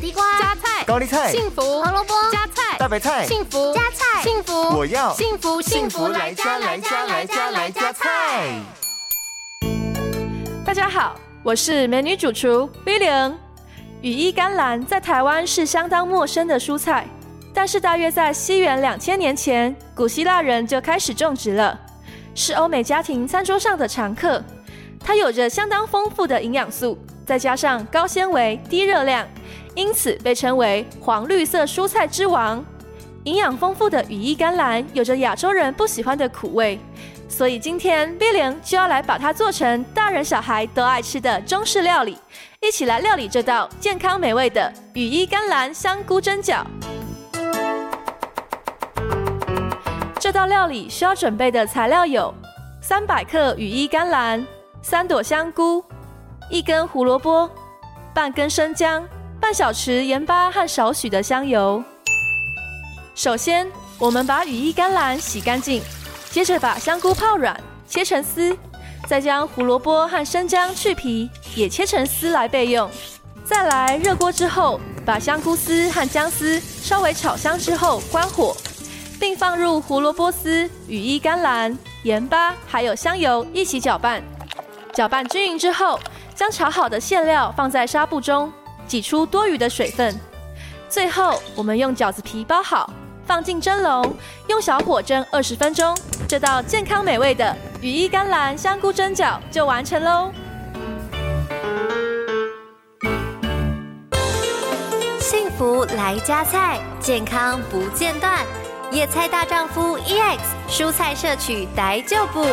地瓜、加菜、高丽菜、幸福、胡萝卜、加菜、大白菜、幸福、加菜、幸福，我要幸福幸福来加来加来加来加菜。大家好，我是美女主厨 William。羽衣甘蓝在台湾是相当陌生的蔬菜，但是大约在西元两千年前，古希腊人就开始种植了，是欧美家庭餐桌上的常客。它有着相当丰富的营养素，再加上高纤维、低热量，因此被称为黄绿色蔬菜之王。营养丰富的羽衣甘蓝有着亚洲人不喜欢的苦味，所以今天威廉就要来把它做成大人小孩都爱吃的中式料理，一起来料理这道健康美味的羽衣甘蓝香菇蒸饺。这道料理需要准备的材料有三百克羽衣甘蓝。三朵香菇，一根胡萝卜，半根生姜，半小匙盐巴和少许的香油。首先，我们把羽衣甘蓝洗干净，接着把香菇泡软，切成丝，再将胡萝卜和生姜去皮，也切成丝来备用。再来，热锅之后，把香菇丝和姜丝稍微炒香之后关火，并放入胡萝卜丝、羽衣甘蓝、盐巴还有香油一起搅拌。搅拌均匀之后，将炒好的馅料放在纱布中，挤出多余的水分。最后，我们用饺子皮包好，放进蒸笼，用小火蒸二十分钟。这道健康美味的羽衣甘蓝香菇蒸饺就完成喽！幸福来加菜，健康不间断。野菜大丈夫 EX，蔬菜摄取逮就补。